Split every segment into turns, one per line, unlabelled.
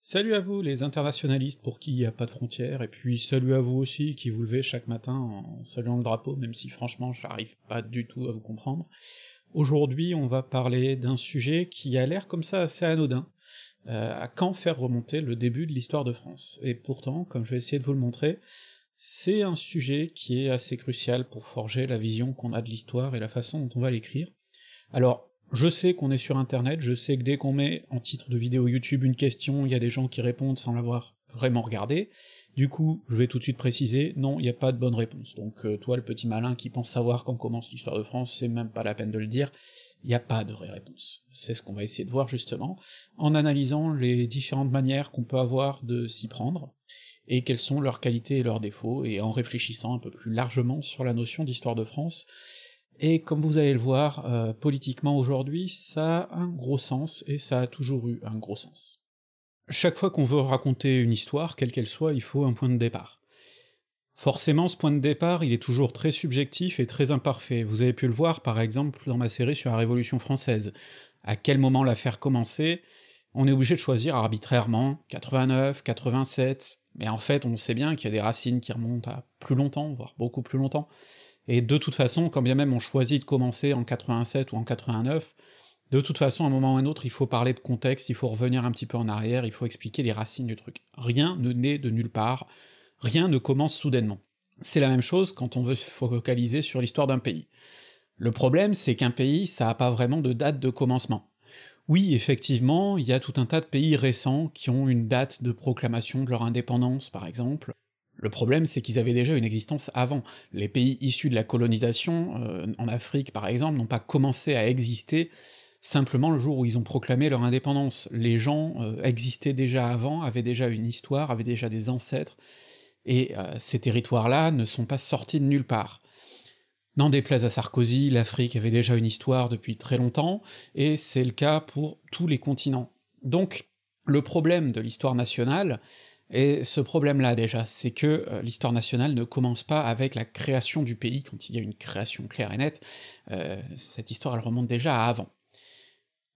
Salut à vous les internationalistes pour qui il n'y a pas de frontières, et puis salut à vous aussi qui vous levez chaque matin en saluant le drapeau, même si franchement j'arrive pas du tout à vous comprendre. Aujourd'hui on va parler d'un sujet qui a l'air comme ça assez anodin, euh, à quand faire remonter le début de l'histoire de France. Et pourtant, comme je vais essayer de vous le montrer, c'est un sujet qui est assez crucial pour forger la vision qu'on a de l'histoire et la façon dont on va l'écrire. Alors, je sais qu'on est sur internet, je sais que dès qu'on met en titre de vidéo YouTube une question, il y a des gens qui répondent sans l'avoir vraiment regardé. Du coup, je vais tout de suite préciser, non, il n'y a pas de bonne réponse. Donc euh, toi, le petit malin qui pense savoir quand commence l'histoire de France, c'est même pas la peine de le dire, il n'y a pas de vraie réponse. C'est ce qu'on va essayer de voir justement, en analysant les différentes manières qu'on peut avoir de s'y prendre, et quelles sont leurs qualités et leurs défauts, et en réfléchissant un peu plus largement sur la notion d'histoire de France, et comme vous allez le voir, euh, politiquement aujourd'hui, ça a un gros sens, et ça a toujours eu un gros sens. Chaque fois qu'on veut raconter une histoire, quelle qu'elle soit, il faut un point de départ. Forcément, ce point de départ, il est toujours très subjectif et très imparfait. Vous avez pu le voir, par exemple, dans ma série sur la Révolution française. À quel moment la faire commencer On est obligé de choisir arbitrairement, 89, 87, mais en fait, on sait bien qu'il y a des racines qui remontent à plus longtemps, voire beaucoup plus longtemps. Et de toute façon, quand bien même on choisit de commencer en 87 ou en 89, de toute façon, à un moment ou un autre, il faut parler de contexte, il faut revenir un petit peu en arrière, il faut expliquer les racines du truc. Rien ne naît de nulle part, rien ne commence soudainement. C'est la même chose quand on veut se focaliser sur l'histoire d'un pays. Le problème, c'est qu'un pays, ça a pas vraiment de date de commencement. Oui, effectivement, il y a tout un tas de pays récents qui ont une date de proclamation de leur indépendance, par exemple, le problème, c'est qu'ils avaient déjà une existence avant. Les pays issus de la colonisation, euh, en Afrique par exemple, n'ont pas commencé à exister simplement le jour où ils ont proclamé leur indépendance. Les gens euh, existaient déjà avant, avaient déjà une histoire, avaient déjà des ancêtres, et euh, ces territoires-là ne sont pas sortis de nulle part. N'en déplaise à Sarkozy, l'Afrique avait déjà une histoire depuis très longtemps, et c'est le cas pour tous les continents. Donc, le problème de l'histoire nationale, et ce problème-là déjà, c'est que euh, l'histoire nationale ne commence pas avec la création du pays, quand il y a une création claire et nette, euh, cette histoire elle remonte déjà à avant.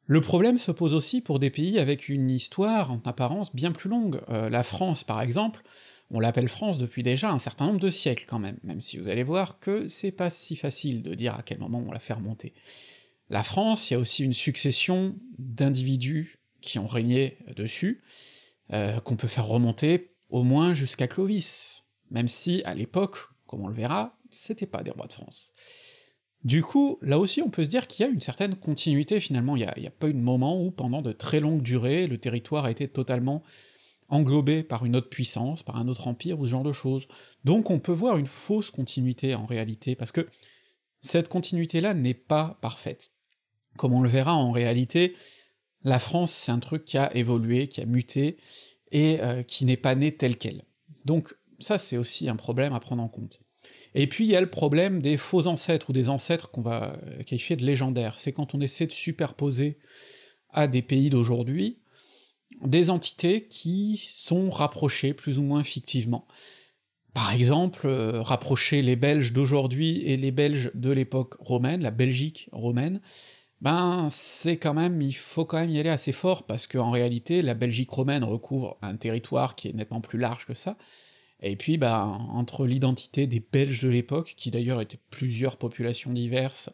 Le problème se pose aussi pour des pays avec une histoire en apparence bien plus longue. Euh, la France par exemple, on l'appelle France depuis déjà un certain nombre de siècles quand même, même si vous allez voir que c'est pas si facile de dire à quel moment on la fait remonter. La France, il y a aussi une succession d'individus qui ont régné dessus, euh, qu'on peut faire remonter au moins jusqu'à Clovis, même si, à l'époque, comme on le verra, c'était pas des rois de France. Du coup, là aussi on peut se dire qu'il y a une certaine continuité finalement, il n'y a, a, pas eu de moment où pendant de très longues durées, le territoire a été totalement englobé par une autre puissance, par un autre empire, ou ce genre de choses. Donc on peut voir une fausse continuité en réalité, parce que cette continuité-là n'est pas parfaite. Comme on le verra en réalité, la France, c'est un truc qui a évolué, qui a muté, et euh, qui n'est pas né tel quel. Donc ça, c'est aussi un problème à prendre en compte. Et puis il y a le problème des faux ancêtres, ou des ancêtres qu'on va euh, qualifier de légendaires, c'est quand on essaie de superposer à des pays d'aujourd'hui des entités qui sont rapprochées plus ou moins fictivement. Par exemple, euh, rapprocher les Belges d'aujourd'hui et les Belges de l'époque romaine, la Belgique romaine, ben c'est quand même, il faut quand même y aller assez fort, parce qu'en réalité, la Belgique romaine recouvre un territoire qui est nettement plus large que ça, et puis ben, entre l'identité des Belges de l'époque, qui d'ailleurs étaient plusieurs populations diverses,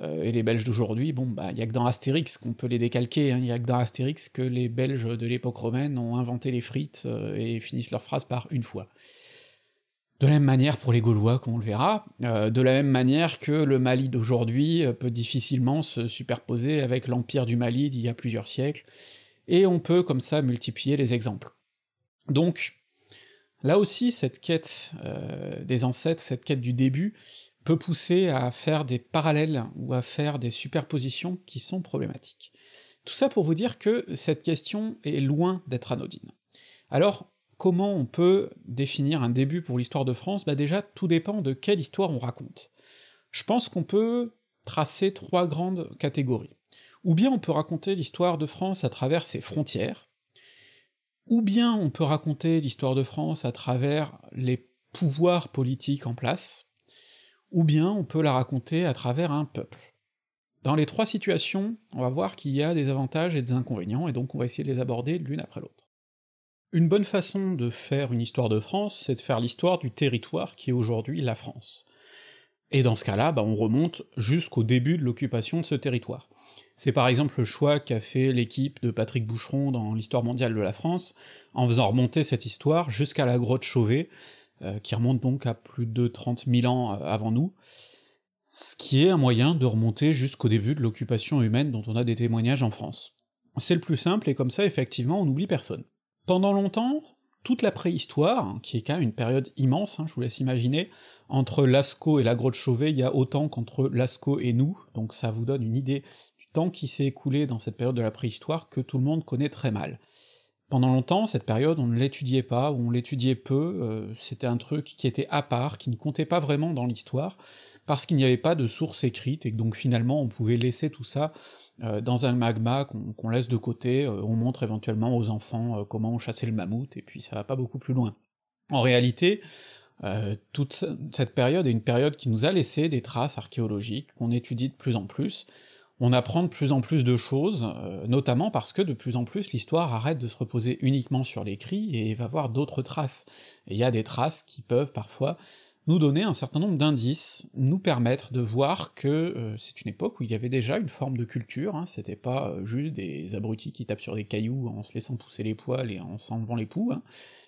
euh, et les Belges d'aujourd'hui, bon bah y a que dans Astérix qu'on peut les décalquer, hein, y a que dans Astérix que les Belges de l'époque romaine ont inventé les frites euh, et finissent leur phrase par une fois. De la même manière pour les Gaulois, comme on le verra, euh, de la même manière que le Mali d'aujourd'hui euh, peut difficilement se superposer avec l'Empire du Mali d'il y a plusieurs siècles, et on peut comme ça multiplier les exemples. Donc, là aussi, cette quête euh, des ancêtres, cette quête du début, peut pousser à faire des parallèles ou à faire des superpositions qui sont problématiques. Tout ça pour vous dire que cette question est loin d'être anodine. Alors, Comment on peut définir un début pour l'histoire de France? Bah déjà, tout dépend de quelle histoire on raconte. Je pense qu'on peut tracer trois grandes catégories. Ou bien on peut raconter l'histoire de France à travers ses frontières, ou bien on peut raconter l'histoire de France à travers les pouvoirs politiques en place, ou bien on peut la raconter à travers un peuple. Dans les trois situations, on va voir qu'il y a des avantages et des inconvénients, et donc on va essayer de les aborder l'une après l'autre. Une bonne façon de faire une histoire de France, c'est de faire l'histoire du territoire qui est aujourd'hui la France. Et dans ce cas-là, bah, on remonte jusqu'au début de l'occupation de ce territoire. C'est par exemple le choix qu'a fait l'équipe de Patrick Boucheron dans l'histoire mondiale de la France, en faisant remonter cette histoire jusqu'à la grotte Chauvet, euh, qui remonte donc à plus de 30 000 ans euh, avant nous, ce qui est un moyen de remonter jusqu'au début de l'occupation humaine dont on a des témoignages en France. C'est le plus simple, et comme ça, effectivement, on n'oublie personne. Pendant longtemps, toute la préhistoire, qui est quand même une période immense, hein, je vous laisse imaginer, entre Lascaux et la grotte Chauvet, il y a autant qu'entre Lascaux et nous, donc ça vous donne une idée du temps qui s'est écoulé dans cette période de la préhistoire que tout le monde connaît très mal. Pendant longtemps, cette période, on ne l'étudiait pas, ou on l'étudiait peu, euh, c'était un truc qui était à part, qui ne comptait pas vraiment dans l'histoire, parce qu'il n'y avait pas de source écrite, et donc finalement on pouvait laisser tout ça euh, dans un magma qu'on laisse de côté, euh, on montre éventuellement aux enfants comment on chassait le mammouth, et puis ça va pas beaucoup plus loin. En réalité, toute cette période est une période qui nous a laissé des traces archéologiques, qu'on étudie de plus en plus, on apprend de plus en plus de choses, euh, notamment parce que de plus en plus l'histoire arrête de se reposer uniquement sur l'écrit et va voir d'autres traces. Et il y a des traces qui peuvent parfois nous donner un certain nombre d'indices, nous permettre de voir que euh, c'est une époque où il y avait déjà une forme de culture, hein, c'était pas euh, juste des abrutis qui tapent sur des cailloux en se laissant pousser les poils et en s'enlevant les poux, hein.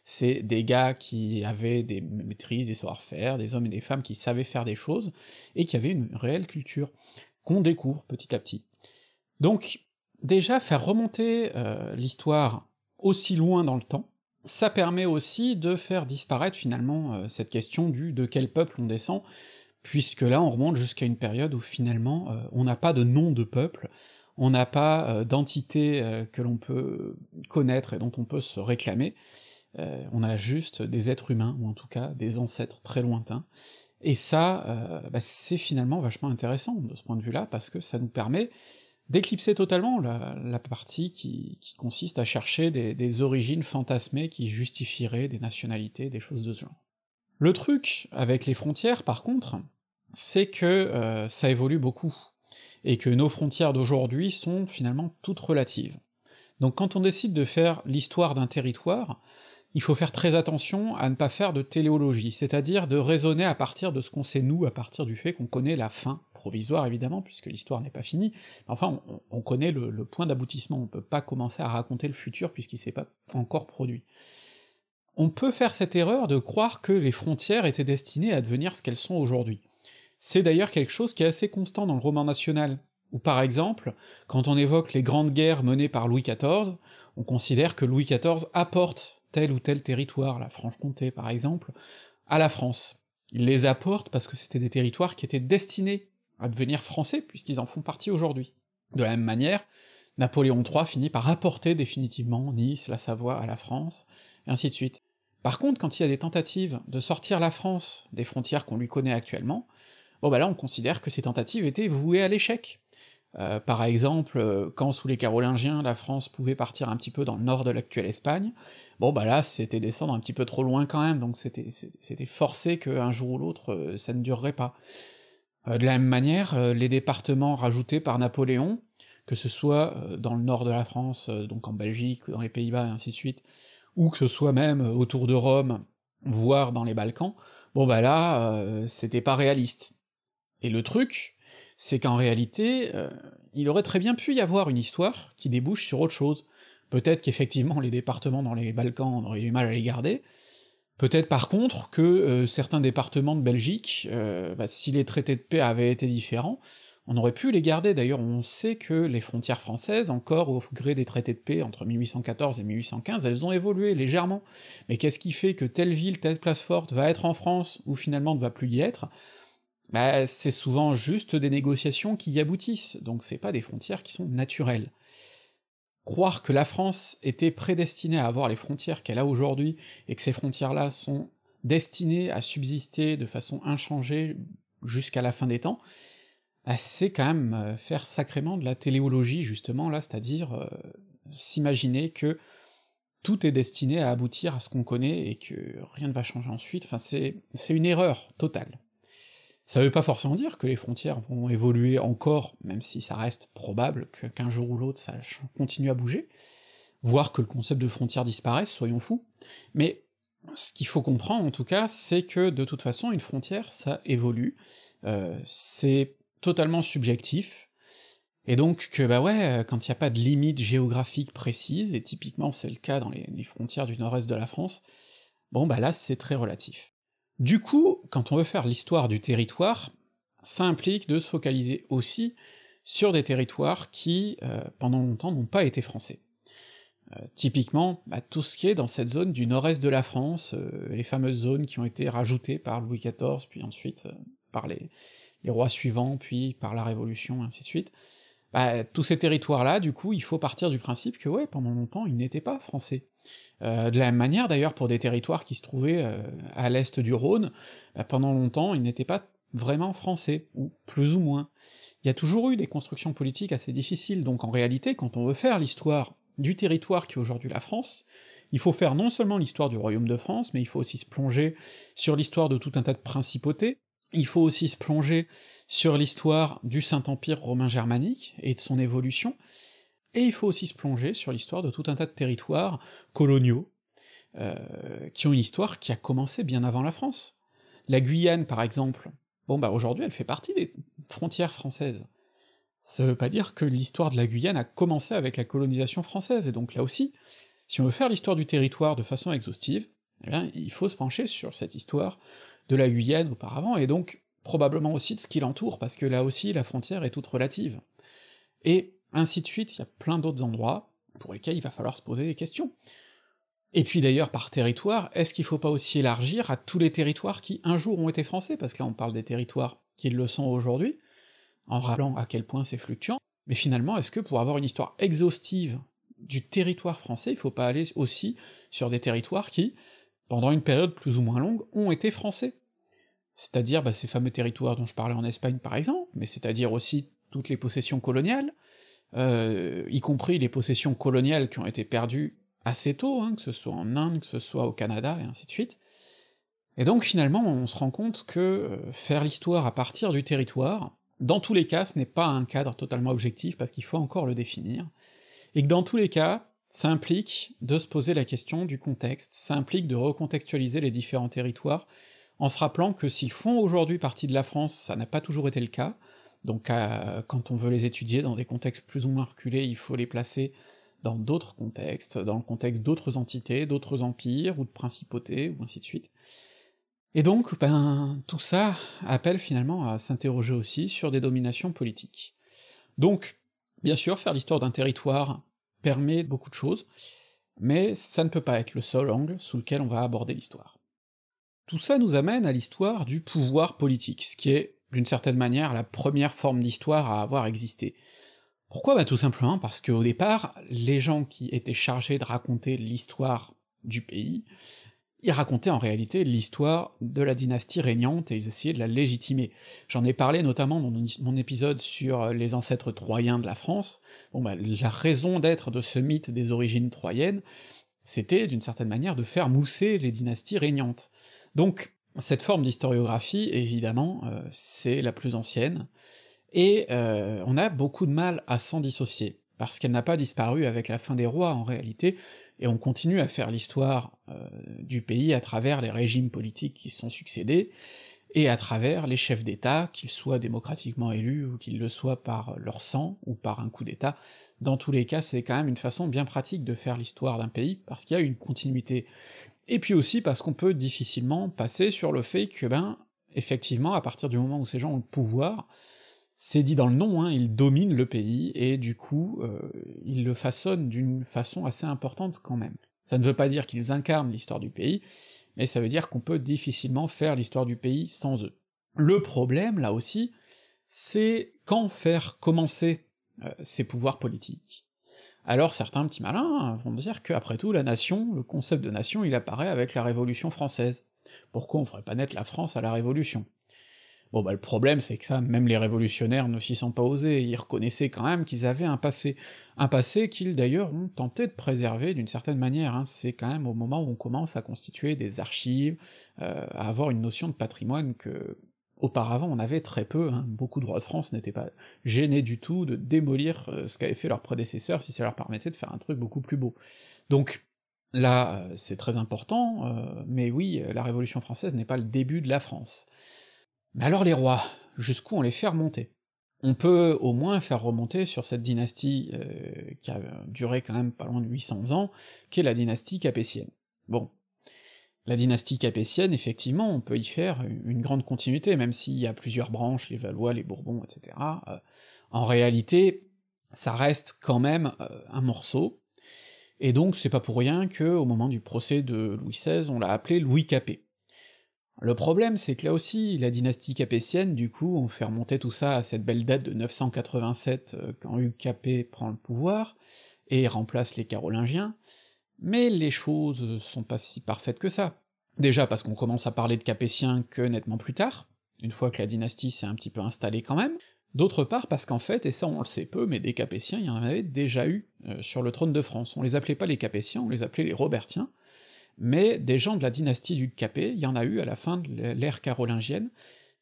c'est des gars qui avaient des maîtrises, des savoir-faire, des hommes et des femmes qui savaient faire des choses, et qui avaient une réelle culture qu'on découvre petit à petit. Donc, déjà, faire remonter euh, l'histoire aussi loin dans le temps, ça permet aussi de faire disparaître finalement euh, cette question du de quel peuple on descend, puisque là on remonte jusqu'à une période où finalement euh, on n'a pas de nom de peuple, on n'a pas d'entité que l'on peut connaître et dont on peut se réclamer, on a juste des êtres humains, ou en tout cas des ancêtres très lointains, et ça, euh, bah, c'est finalement vachement intéressant de ce point de vue-là, parce que ça nous permet d'éclipser totalement la, partie qui, consiste à chercher des, origines fantasmées qui justifieraient des nationalités, des choses de ce genre. Le truc avec les frontières, par contre, c'est que euh, ça évolue beaucoup, et que nos frontières d'aujourd'hui sont finalement toutes relatives. Donc quand on décide de faire l'histoire d'un territoire, il faut faire très attention à ne pas faire de téléologie, c'est-à-dire de raisonner à partir de ce qu'on sait nous, à partir du fait qu'on connaît la fin, provisoire évidemment, puisque l'histoire n'est pas finie, enfin on, connaît le, point d'aboutissement, on peut pas commencer à raconter le futur puisqu'il s'est pas encore produit. On peut faire cette erreur de croire que les frontières étaient destinées à devenir ce qu'elles sont aujourd'hui. C'est d'ailleurs quelque chose qui est assez constant dans le roman national, où par exemple, quand on évoque les grandes guerres menées par Louis XIV, on considère que Louis XIV apporte tel ou tel territoire, la Franche-Comté par exemple, à la France. Il les apporte parce que c'était des territoires qui étaient destinés à devenir français, puisqu'ils en font partie aujourd'hui. De la même manière, Napoléon III finit par apporter définitivement Nice, la Savoie à la France, et ainsi de suite. Par contre, quand il y a des tentatives de sortir la France des frontières qu'on lui connaît actuellement, bon bah là on considère que ces tentatives étaient vouées à l'échec. Euh, par exemple, euh, quand sous les Carolingiens, la France pouvait partir un petit peu dans le nord de l'actuelle Espagne, bon bah là c'était descendre un petit peu trop loin quand même, donc c'était forcé qu'un jour ou l'autre euh, ça ne durerait pas. de la même manière, les départements rajoutés par Napoléon, que ce soit dans le nord de la France, donc en Belgique, dans les Pays-Bas, et ainsi de suite, ou que ce soit même autour de Rome, voire dans les Balkans, bon bah là, c'était pas réaliste. Et le truc, c'est qu'en réalité, euh, il aurait très bien pu y avoir une histoire qui débouche sur autre chose. Peut-être qu'effectivement les départements dans les Balkans, on aurait eu mal à les garder, peut-être par contre que euh, certains départements de Belgique, euh, bah, si les traités de paix avaient été différents, on aurait pu les garder, d'ailleurs on sait que les frontières françaises, encore au gré des traités de paix entre 1814 et 1815, elles ont évolué légèrement. Mais qu'est-ce qui fait que telle ville, telle place forte va être en France, ou finalement ne va plus y être? Bah, c'est souvent juste des négociations qui y aboutissent, donc c'est pas des frontières qui sont naturelles. Croire que la France était prédestinée à avoir les frontières qu'elle a aujourd'hui, et que ces frontières-là sont destinées à subsister de façon inchangée jusqu'à la fin des temps, bah, c'est quand même euh, faire sacrément de la téléologie, justement, là, c'est-à-dire euh, s'imaginer que tout est destiné à aboutir à ce qu'on connaît et que rien ne va changer ensuite, enfin c'est une erreur totale. Ça veut pas forcément dire que les frontières vont évoluer encore, même si ça reste probable qu'un jour ou l'autre ça continue à bouger. voire que le concept de frontière disparaisse, soyons fous, mais ce qu'il faut comprendre en tout cas, c'est que de toute façon, une frontière, ça évolue, euh, c'est totalement subjectif, et donc que bah ouais, quand il n'y a pas de limite géographique précise, et typiquement c'est le cas dans les, les frontières du nord-est de la France, bon bah là c'est très relatif. Du coup, quand on veut faire l'histoire du territoire, ça implique de se focaliser aussi sur des territoires qui, euh, pendant longtemps, n'ont pas été français. Euh, typiquement, bah, tout ce qui est dans cette zone du nord-est de la France, euh, les fameuses zones qui ont été rajoutées par Louis XIV, puis ensuite par les, les, rois suivants, puis par la Révolution, ainsi de suite, bah, tous ces territoires-là, du coup, il faut partir du principe que, ouais, pendant longtemps, ils n'étaient pas français. de la même manière, d'ailleurs, pour des territoires qui se trouvaient à l'est du Rhône, bah, pendant longtemps, ils n'étaient pas vraiment français, ou plus ou moins. Il y a toujours eu des constructions politiques assez difficiles, donc en réalité, quand on veut faire l'histoire du territoire qui est aujourd'hui la France, il faut faire non seulement l'histoire du royaume de France, mais il faut aussi se plonger sur l'histoire de tout un tas de principautés, il faut aussi se plonger sur l'histoire du Saint-Empire romain germanique et de son évolution, et il faut aussi se plonger sur l'histoire de tout un tas de territoires coloniaux, euh, qui ont une histoire qui a commencé bien avant la France. La Guyane, par exemple, Bon bah aujourd'hui elle fait partie des frontières françaises. Ça veut pas dire que l'histoire de la Guyane a commencé avec la colonisation française, et donc là aussi, si on veut faire l'histoire du territoire de façon exhaustive, eh bien il faut se pencher sur cette histoire de la Guyane auparavant, et donc probablement aussi de ce qui l'entoure, parce que là aussi la frontière est toute relative. Et ainsi de suite, il y a plein d'autres endroits pour lesquels il va falloir se poser des questions. Et puis d'ailleurs, par territoire, est-ce qu'il faut pas aussi élargir à tous les territoires qui un jour ont été français, parce que là on parle des territoires qui le sont aujourd'hui, en rappelant à quel point c'est fluctuant, mais finalement, est-ce que pour avoir une histoire exhaustive du territoire français, il faut pas aller aussi sur des territoires qui, pendant une période plus ou moins longue, ont été français? C'est-à-dire bah, ces fameux territoires dont je parlais en Espagne par exemple, mais c'est-à-dire aussi toutes les possessions coloniales, euh, y compris les possessions coloniales qui ont été perdues assez tôt, hein, que ce soit en Inde, que ce soit au Canada, et ainsi de suite. Et donc finalement, on se rend compte que euh, faire l'histoire à partir du territoire, dans tous les cas, ce n'est pas un cadre totalement objectif, parce qu'il faut encore le définir, et que dans tous les cas, ça implique de se poser la question du contexte, ça implique de recontextualiser les différents territoires, en se rappelant que s'ils font aujourd'hui partie de la France, ça n'a pas toujours été le cas, donc euh, quand on veut les étudier dans des contextes plus ou moins reculés, il faut les placer dans d'autres contextes, dans le contexte d'autres entités, d'autres empires, ou de principautés, ou ainsi de suite. Et donc, ben, tout ça appelle finalement à s'interroger aussi sur des dominations politiques. Donc, bien sûr, faire l'histoire d'un territoire permet beaucoup de choses, mais ça ne peut pas être le seul angle sous lequel on va aborder l'histoire. Tout ça nous amène à l'histoire du pouvoir politique, ce qui est, d'une certaine manière, la première forme d'histoire à avoir existé. Pourquoi? Bah tout simplement parce qu'au départ, les gens qui étaient chargés de raconter l'histoire du pays, ils racontaient en réalité l'histoire de la dynastie régnante et ils essayaient de la légitimer. J'en ai parlé notamment dans mon épisode sur les ancêtres troyens de la France. Bon bah la raison d'être de ce mythe des origines troyennes, c'était d'une certaine manière de faire mousser les dynasties régnantes. Donc cette forme d'historiographie, évidemment, euh, c'est la plus ancienne, et euh, on a beaucoup de mal à s'en dissocier, parce qu'elle n'a pas disparu avec la fin des rois en réalité, et on continue à faire l'histoire euh, du pays à travers les régimes politiques qui se sont succédés, et à travers les chefs d'État, qu'ils soient démocratiquement élus ou qu'ils le soient par leur sang ou par un coup d'État. Dans tous les cas, c'est quand même une façon bien pratique de faire l'histoire d'un pays, parce qu'il y a une continuité. Et puis aussi parce qu'on peut difficilement passer sur le fait que, ben, effectivement, à partir du moment où ces gens ont le pouvoir, c'est dit dans le nom, hein, ils dominent le pays, et du coup, euh, ils le façonnent d'une façon assez importante quand même. Ça ne veut pas dire qu'ils incarnent l'histoire du pays, mais ça veut dire qu'on peut difficilement faire l'histoire du pays sans eux. Le problème, là aussi, c'est quand faire commencer euh, ces pouvoirs politiques. Alors certains petits malins vont dire qu'après tout, la nation, le concept de nation, il apparaît avec la Révolution française. Pourquoi on ferait pas naître la France à la Révolution? Bon bah le problème c'est que ça, même les révolutionnaires ne s'y sont pas osés, ils reconnaissaient quand même qu'ils avaient un passé, un passé qu'ils d'ailleurs ont tenté de préserver d'une certaine manière, hein. c'est quand même au moment où on commence à constituer des archives, euh, à avoir une notion de patrimoine que Auparavant, on avait très peu, hein, beaucoup de rois de France n'étaient pas gênés du tout de démolir euh, ce qu'avaient fait leurs prédécesseurs si ça leur permettait de faire un truc beaucoup plus beau. Donc là, euh, c'est très important, euh, mais oui, la Révolution française n'est pas le début de la France. Mais alors les rois, jusqu'où on les fait remonter? On peut au moins faire remonter sur cette dynastie qui a duré quand même pas loin de 800 ans, qui est la dynastie capétienne. Bon, la dynastie capétienne, effectivement, on peut y faire une grande continuité, même s'il y a plusieurs branches, les Valois, les Bourbons, etc. Euh, en réalité, ça reste quand même euh, un morceau, et donc c'est pas pour rien que, au moment du procès de Louis XVI, on l'a appelé Louis Capet. Le problème, c'est que là aussi, la dynastie capétienne, du coup, on fait remonter tout ça à cette belle date de 987, euh, quand Hugues Capet prend le pouvoir, et remplace les Carolingiens, mais les choses sont pas si parfaites que ça. Déjà parce qu'on commence à parler de Capétiens que nettement plus tard, une fois que la dynastie s'est un petit peu installée quand même, d'autre part parce qu'en fait, et ça on le sait peu, mais des Capétiens, il y en avait déjà eu euh, sur le trône de France. On les appelait pas les Capétiens, on les appelait les Robertiens, mais des gens de la dynastie du Capet, il y en a eu à la fin de l'ère carolingienne,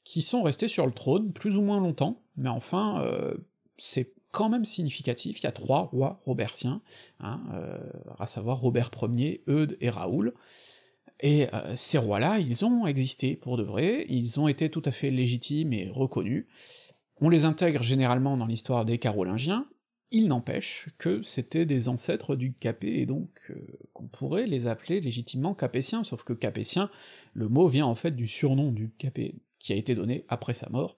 qui sont restés sur le trône plus ou moins longtemps, mais enfin, euh, c'est quand même significatif, il y a trois rois robertiens, hein, euh, à savoir Robert Ier, Eudes et Raoul, et euh, ces rois-là, ils ont existé pour de vrai, ils ont été tout à fait légitimes et reconnus, on les intègre généralement dans l'histoire des Carolingiens, il n'empêche que c'était des ancêtres du Capet, et donc euh, qu'on pourrait les appeler légitimement Capétiens, sauf que Capétien, le mot vient en fait du surnom du Capet, qui a été donné après sa mort.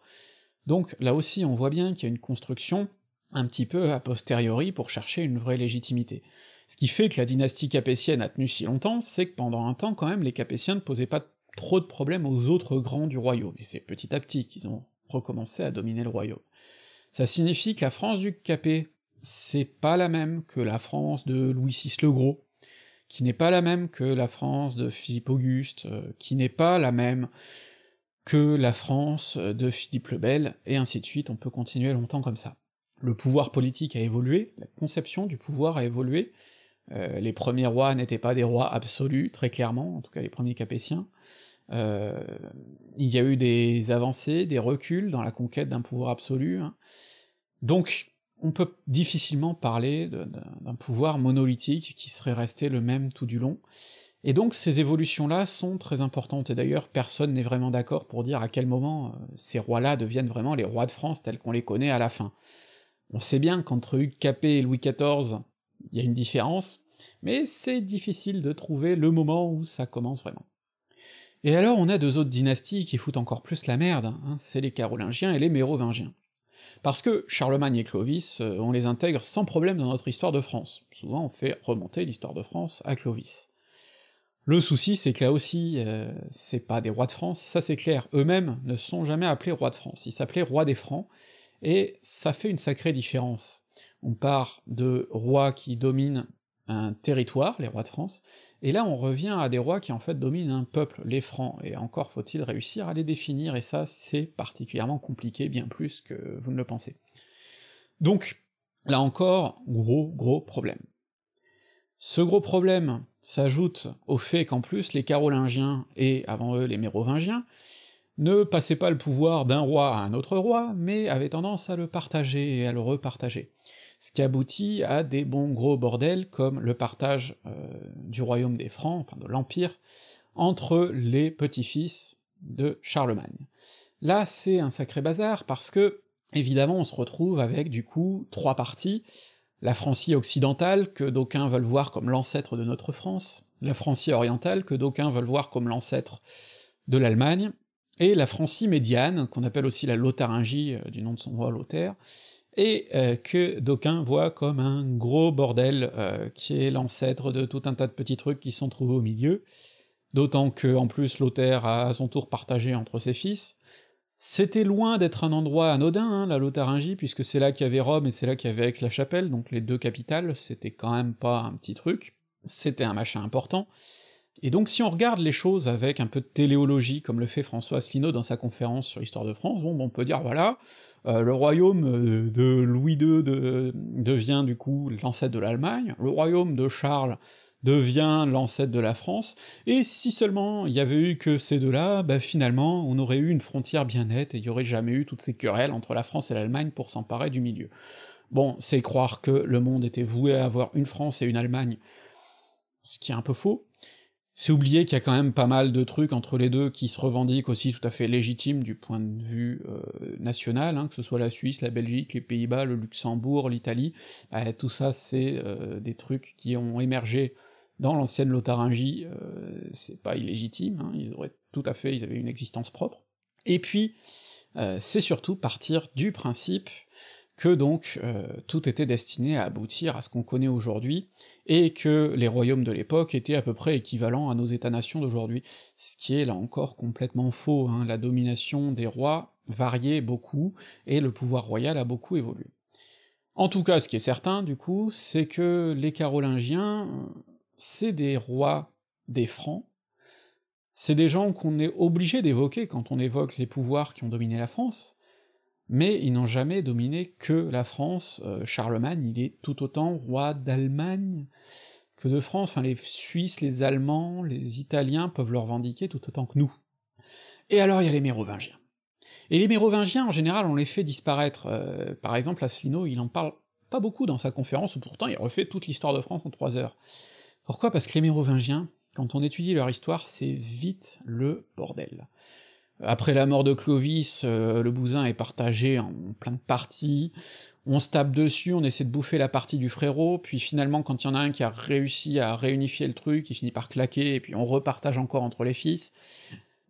Donc là aussi on voit bien qu'il y a une construction un petit peu a posteriori pour chercher une vraie légitimité. Ce qui fait que la dynastie capétienne a tenu si longtemps, c'est que pendant un temps quand même les capétiens ne posaient pas trop de problèmes aux autres grands du royaume, et c'est petit à petit qu'ils ont recommencé à dominer le royaume. Ça signifie que la France du Capet, c'est pas la même que la France de Louis VI le Gros, qui n'est pas la même que la France de Philippe Auguste, euh, qui n'est pas la même que la France de Philippe le Bel, et ainsi de suite, on peut continuer longtemps comme ça le pouvoir politique a évolué, la conception du pouvoir a évolué, euh, les premiers rois n'étaient pas des rois absolus, très clairement, en tout cas les premiers capétiens, euh, il y a eu des avancées, des reculs dans la conquête d'un pouvoir absolu, hein. donc on peut difficilement parler d'un pouvoir monolithique qui serait resté le même tout du long, et donc ces évolutions-là sont très importantes, et d'ailleurs personne n'est vraiment d'accord pour dire à quel moment euh, ces rois-là deviennent vraiment les rois de France tels qu'on les connaît à la fin. On sait bien qu'entre Hugues Capet et Louis XIV, il y a une différence, mais c'est difficile de trouver le moment où ça commence vraiment. Et alors on a deux autres dynasties qui foutent encore plus la merde, hein, c'est les Carolingiens et les Mérovingiens. Parce que Charlemagne et Clovis, euh, on les intègre sans problème dans notre histoire de France. Souvent on fait remonter l'histoire de France à Clovis. Le souci, c'est que là aussi, euh, c'est pas des rois de France, ça c'est clair, eux-mêmes ne sont jamais appelés rois de France, ils s'appelaient rois des Francs, et ça fait une sacrée différence. On part de rois qui dominent un territoire, les rois de France, et là on revient à des rois qui en fait dominent un peuple, les Francs, et encore faut-il réussir à les définir, et ça c'est particulièrement compliqué, bien plus que vous ne le pensez. Donc, là encore, gros gros problème. Ce gros problème s'ajoute au fait qu'en plus les Carolingiens, et avant eux les Mérovingiens, ne passait pas le pouvoir d'un roi à un autre roi, mais avait tendance à le partager et à le repartager. Ce qui aboutit à des bons gros bordels comme le partage euh, du royaume des Francs, enfin de l'Empire, entre les petits-fils de Charlemagne. Là, c'est un sacré bazar parce que, évidemment, on se retrouve avec du coup trois parties, la Francie occidentale, que d'aucuns veulent voir comme l'ancêtre de notre France, la Francie orientale, que d'aucuns veulent voir comme l'ancêtre de l'Allemagne, et la Francie médiane, qu'on appelle aussi la Lotharingie, euh, du nom de son roi Lothaire, et euh, que d'aucuns voient comme un gros bordel euh, qui est l'ancêtre de tout un tas de petits trucs qui sont trouvés au milieu, d'autant que en plus Lothaire a à son tour partagé entre ses fils. C'était loin d'être un endroit anodin, hein, la Lotharingie, puisque c'est là qu'il y avait Rome et c'est là qu'il y avait Aix-la-Chapelle, donc les deux capitales, c'était quand même pas un petit truc, c'était un machin important, et donc si on regarde les choses avec un peu de téléologie, comme le fait François Asselineau dans sa conférence sur l'histoire de France, bon, on peut dire voilà, euh, le royaume euh, de Louis II devient du coup l'ancêtre de l'Allemagne, le royaume de Charles devient l'ancêtre de la France, et si seulement il y avait eu que ces deux-là, bah finalement on aurait eu une frontière bien nette, et il y aurait jamais eu toutes ces querelles entre la France et l'Allemagne pour s'emparer du milieu. Bon, c'est croire que le monde était voué à avoir une France et une Allemagne, ce qui est un peu faux, c'est oublier qu'il y a quand même pas mal de trucs entre les deux qui se revendiquent aussi tout à fait légitimes du point de vue euh, national, hein, que ce soit la Suisse, la Belgique, les Pays-Bas, le Luxembourg, l'Italie, bah, tout ça c'est euh, des trucs qui ont émergé dans l'ancienne Lotharingie, c'est pas illégitime, hein, ils auraient tout à fait, ils avaient une existence propre. Et puis, c'est surtout partir du principe que donc euh, tout était destiné à aboutir à ce qu'on connaît aujourd'hui, et que les royaumes de l'époque étaient à peu près équivalents à nos états-nations d'aujourd'hui, ce qui est là encore complètement faux, hein. la domination des rois variait beaucoup, et le pouvoir royal a beaucoup évolué. En tout cas, ce qui est certain, du coup, c'est que les Carolingiens, c'est des rois des Francs, c'est des gens qu'on est obligé d'évoquer quand on évoque les pouvoirs qui ont dominé la France, mais ils n'ont jamais dominé que la France, euh, Charlemagne, il est tout autant roi d'Allemagne que de France, enfin les Suisses, les Allemands, les Italiens peuvent le revendiquer tout autant que nous. Et alors il y a les Mérovingiens. Et les Mérovingiens, en général, on les fait disparaître, euh, par exemple Asselineau, il en parle pas beaucoup dans sa conférence, ou pourtant il refait toute l'histoire de France en trois heures. Pourquoi? Parce que les Mérovingiens, quand on étudie leur histoire, c'est vite le bordel. Après la mort de Clovis, euh, le bousin est partagé en plein de parties, on se tape dessus, on essaie de bouffer la partie du frérot, puis finalement quand il y en a un qui a réussi à réunifier le truc, il finit par claquer, et puis on repartage encore entre les fils.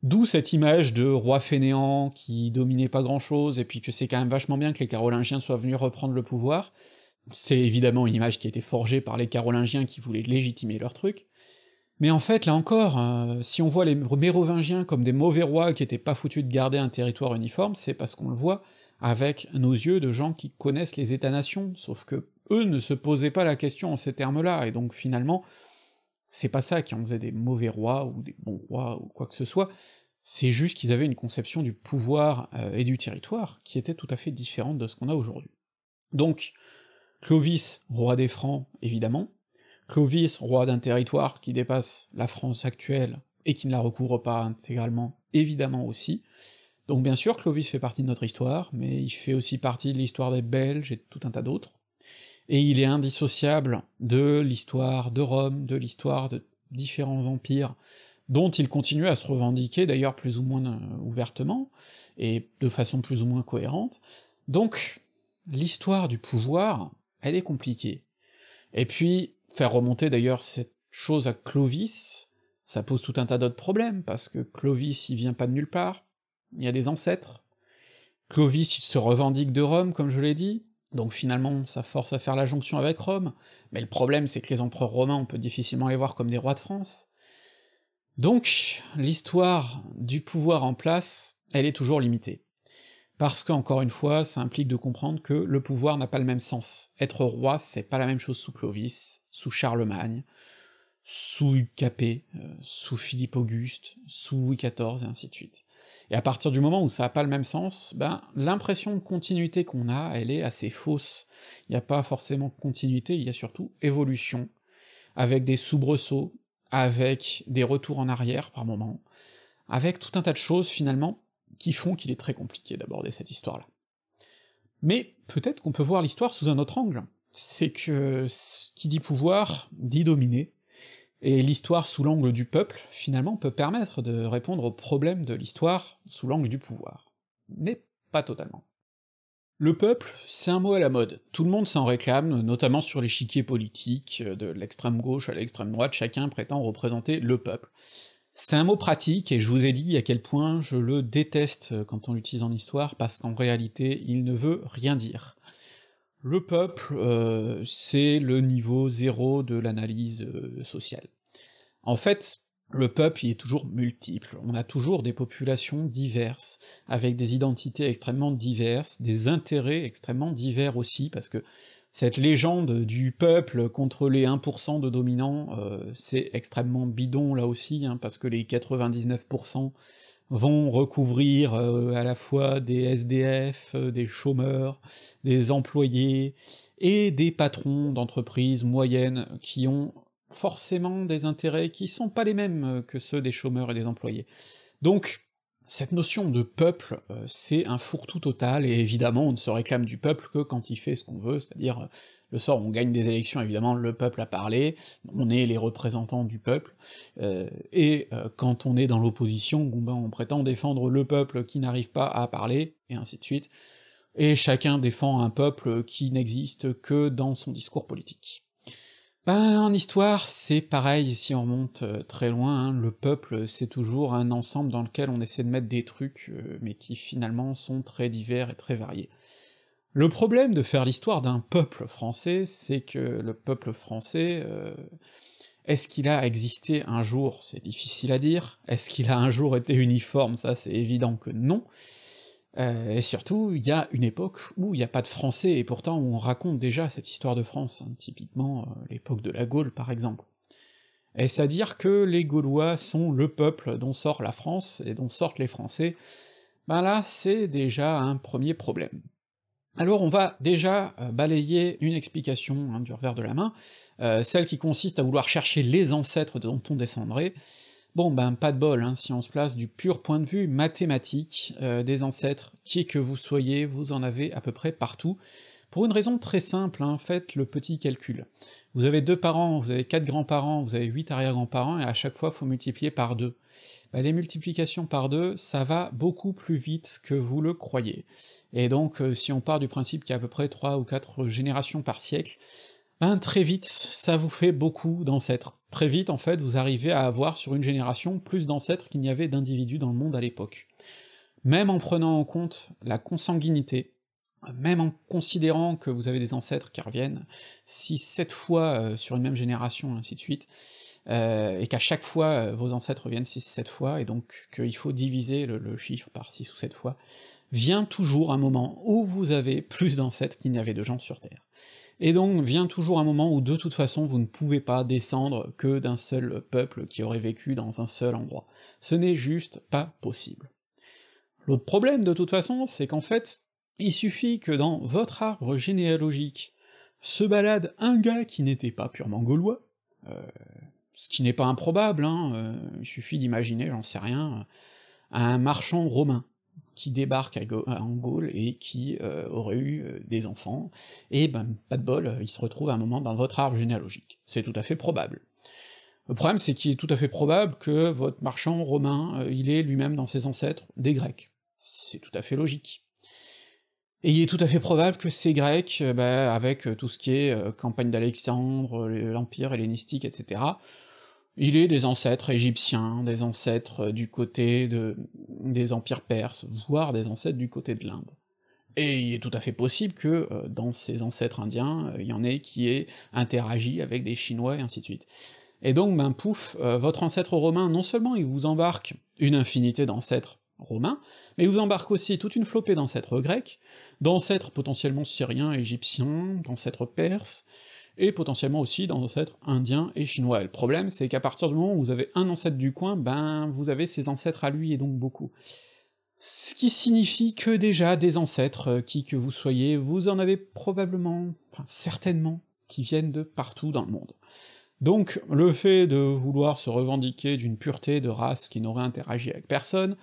D'où cette image de roi fainéant qui dominait pas grand-chose, et puis que c'est quand même vachement bien que les Carolingiens soient venus reprendre le pouvoir. C'est évidemment une image qui a été forgée par les Carolingiens qui voulaient légitimer leur truc, mais en fait, là encore, euh, si on voit les Mérovingiens comme des mauvais rois qui étaient pas foutus de garder un territoire uniforme, c'est parce qu'on le voit avec nos yeux de gens qui connaissent les États-nations, sauf que eux ne se posaient pas la question en ces termes-là, et donc finalement, c'est pas ça qui en faisait des mauvais rois, ou des bons rois, ou quoi que ce soit, c'est juste qu'ils avaient une conception du pouvoir euh, et du territoire qui était tout à fait différente de ce qu'on a aujourd'hui. Donc, Clovis, roi des Francs, évidemment, Clovis, roi d'un territoire qui dépasse la France actuelle et qui ne la recouvre pas intégralement, évidemment aussi. Donc bien sûr, Clovis fait partie de notre histoire, mais il fait aussi partie de l'histoire des Belges et de tout un tas d'autres. Et il est indissociable de l'histoire de Rome, de l'histoire de différents empires, dont il continue à se revendiquer d'ailleurs plus ou moins euh, ouvertement, et de façon plus ou moins cohérente. Donc, l'histoire du pouvoir, elle est compliquée. Et puis, Faire remonter d'ailleurs cette chose à Clovis, ça pose tout un tas d'autres problèmes, parce que Clovis il vient pas de nulle part, il y a des ancêtres, Clovis il se revendique de Rome, comme je l'ai dit, donc finalement ça force à faire la jonction avec Rome, mais le problème c'est que les empereurs romains on peut difficilement les voir comme des rois de France. Donc l'histoire du pouvoir en place, elle est toujours limitée parce qu'encore une fois, ça implique de comprendre que le pouvoir n'a pas le même sens. Être roi, c'est pas la même chose sous Clovis, sous Charlemagne, sous Hugues Capet, euh, sous Philippe Auguste, sous Louis XIV, et ainsi de suite. Et à partir du moment où ça a pas le même sens, ben l'impression de continuité qu'on a, elle est assez fausse. Il n'y a pas forcément continuité, il y a surtout évolution, avec des soubresauts, avec des retours en arrière par moment, avec tout un tas de choses finalement qui font qu'il est très compliqué d'aborder cette histoire-là. Mais peut-être qu'on peut voir l'histoire sous un autre angle. C'est que ce qui dit pouvoir dit dominer, et l'histoire sous l'angle du peuple, finalement, peut permettre de répondre aux problèmes de l'histoire sous l'angle du pouvoir. Mais pas totalement. Le peuple, c'est un mot à la mode. Tout le monde s'en réclame, notamment sur l'échiquier politique, de l'extrême gauche à l'extrême droite, chacun prétend représenter le peuple. C'est un mot pratique, et je vous ai dit à quel point je le déteste quand on l'utilise en histoire, parce qu'en réalité, il ne veut rien dire. Le peuple, euh, c'est le niveau zéro de l'analyse euh, sociale. En fait, le peuple, il est toujours multiple, on a toujours des populations diverses, avec des identités extrêmement diverses, des intérêts extrêmement divers aussi, parce que cette légende du peuple contre les 1% de dominants, euh, c'est extrêmement bidon là aussi, hein, parce que les 99% vont recouvrir euh, à la fois des SDF, euh, des chômeurs, des employés, et des patrons d'entreprises moyennes qui ont forcément des intérêts qui sont pas les mêmes que ceux des chômeurs et des employés. Donc, cette notion de peuple, euh, c'est un fourre-tout total, et évidemment on ne se réclame du peuple que quand il fait ce qu'on veut, c'est-à-dire euh, le soir où on gagne des élections, évidemment le peuple a parlé, on est les représentants du peuple, euh, et quand on est dans l'opposition, ben, on prétend défendre le peuple qui n'arrive pas à parler, et ainsi de suite, et chacun défend un peuple qui n'existe que dans son discours politique. Ben, en histoire, c'est pareil, si on remonte euh, très loin, hein, le peuple, c'est toujours un ensemble dans lequel on essaie de mettre des trucs, euh, mais qui finalement sont très divers et très variés. Le problème de faire l'histoire d'un peuple français, c'est que le peuple français, euh, est-ce qu'il a existé un jour? C'est difficile à dire. Est-ce qu'il a un jour été uniforme? Ça, c'est évident que non. Euh, et surtout, il y a une époque où il n'y a pas de français, et pourtant on raconte déjà cette histoire de France, hein, typiquement euh, l'époque de la Gaule par exemple. Est-ce à dire que les Gaulois sont le peuple dont sort la France, et dont sortent les Français? Ben là, c'est déjà un premier problème. Alors on va déjà euh, balayer une explication hein, du revers de la main, celle qui consiste à vouloir chercher les ancêtres dont on descendrait, Bon ben pas de bol, hein, si on se place du pur point de vue mathématique euh, des ancêtres, qui que vous soyez, vous en avez à peu près partout, pour une raison très simple, hein, faites le petit calcul. Vous avez deux parents, vous avez quatre grands-parents, vous avez huit arrière-grands-parents, et à chaque fois faut multiplier par deux. Ben, les multiplications par deux, ça va beaucoup plus vite que vous le croyez. Et donc euh, si on part du principe qu'il y a à peu près trois ou quatre générations par siècle, ben très vite, ça vous fait beaucoup d'ancêtres. Très vite, en fait, vous arrivez à avoir sur une génération plus d'ancêtres qu'il n'y avait d'individus dans le monde à l'époque. Même en prenant en compte la consanguinité, même en considérant que vous avez des ancêtres qui reviennent 6-7 fois euh, sur une même génération, ainsi de suite, euh, et qu'à chaque fois euh, vos ancêtres reviennent 6-7 fois, et donc qu'il faut diviser le, le, chiffre par 6 ou 7 fois, vient toujours un moment où vous avez plus d'ancêtres qu'il n'y avait de gens sur Terre. Et donc vient toujours un moment où de toute façon vous ne pouvez pas descendre que d'un seul peuple qui aurait vécu dans un seul endroit. Ce n'est juste pas possible. L'autre problème de toute façon, c'est qu'en fait, il suffit que dans votre arbre généalogique se balade un gars qui n'était pas purement gaulois, euh, ce qui n'est pas improbable, hein, euh, il suffit d'imaginer, j'en sais rien, un marchand romain qui débarque en Gaule et qui euh, aurait eu euh, des enfants, et ben pas de bol, il se retrouve à un moment dans votre arbre généalogique. C'est tout à fait probable. Le problème, c'est qu'il est tout à fait probable que votre marchand romain, euh, il est lui-même dans ses ancêtres des Grecs. C'est tout à fait logique. Et il est tout à fait probable que ces Grecs, ben, avec tout ce qui est campagne d'Alexandre, l'Empire hellénistique, etc., il est des ancêtres égyptiens, des ancêtres du côté de, des empires perses, voire des ancêtres du côté de l'Inde. Et il est tout à fait possible que euh, dans ces ancêtres indiens, euh, il y en ait qui aient interagi avec des Chinois et ainsi de suite. Et donc, ben pouf, euh, votre ancêtre romain, non seulement il vous embarque une infinité d'ancêtres romains, mais il vous embarque aussi toute une flopée d'ancêtres grecs, d'ancêtres potentiellement syriens, égyptiens, d'ancêtres perses, et potentiellement aussi dans ancêtres indiens et chinois. Et le problème, c'est qu'à partir du moment où vous avez un ancêtre du coin, ben vous avez ses ancêtres à lui, et donc beaucoup. Ce qui signifie que déjà des ancêtres, euh, qui que vous soyez, vous en avez probablement, enfin certainement, qui viennent de partout dans le monde. Donc le fait de vouloir se revendiquer d'une pureté de race qui n'aurait interagi avec personne,